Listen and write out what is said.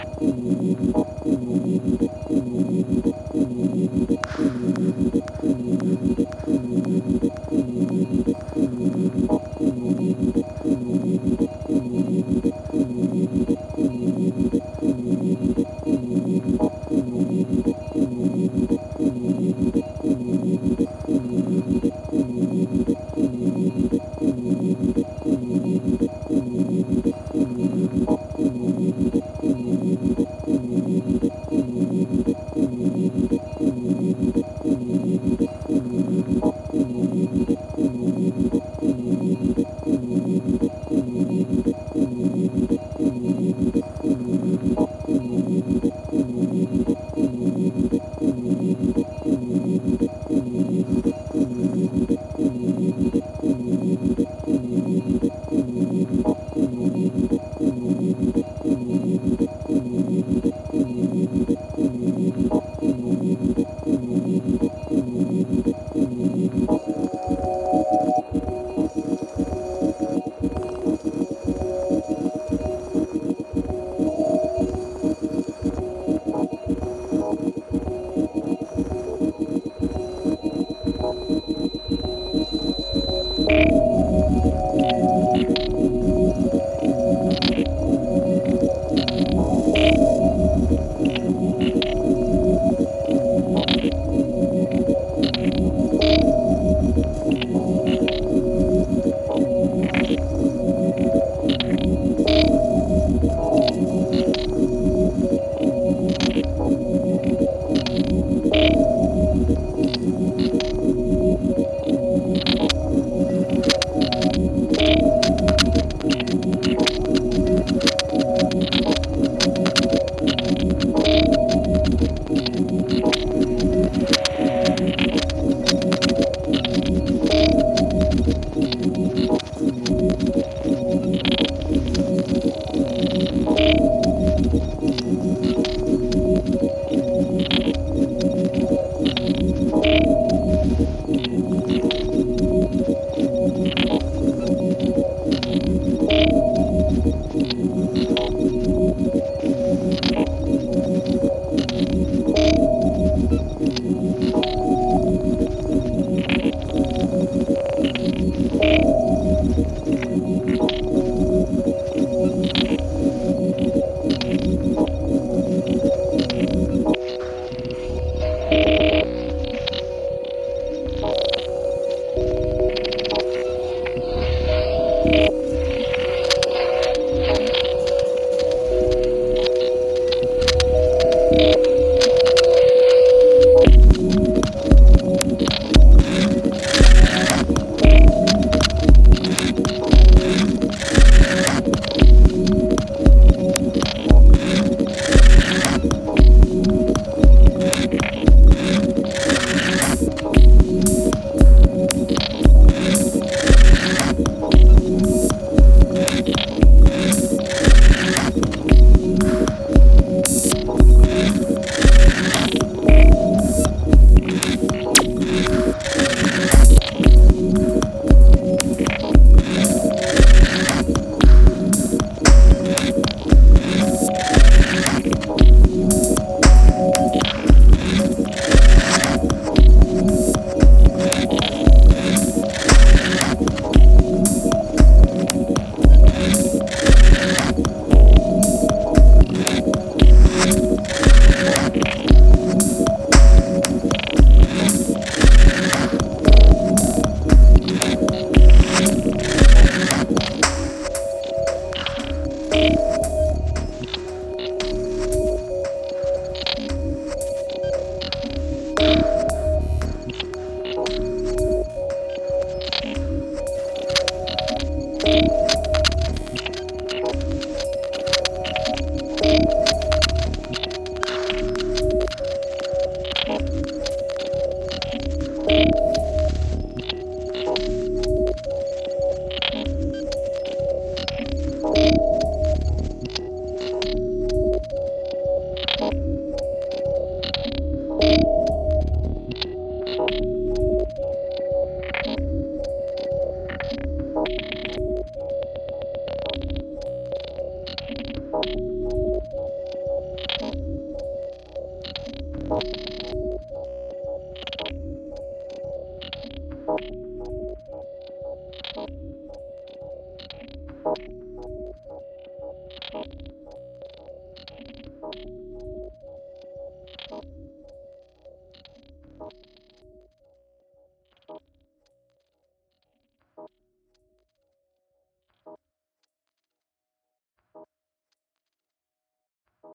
you フフフフ。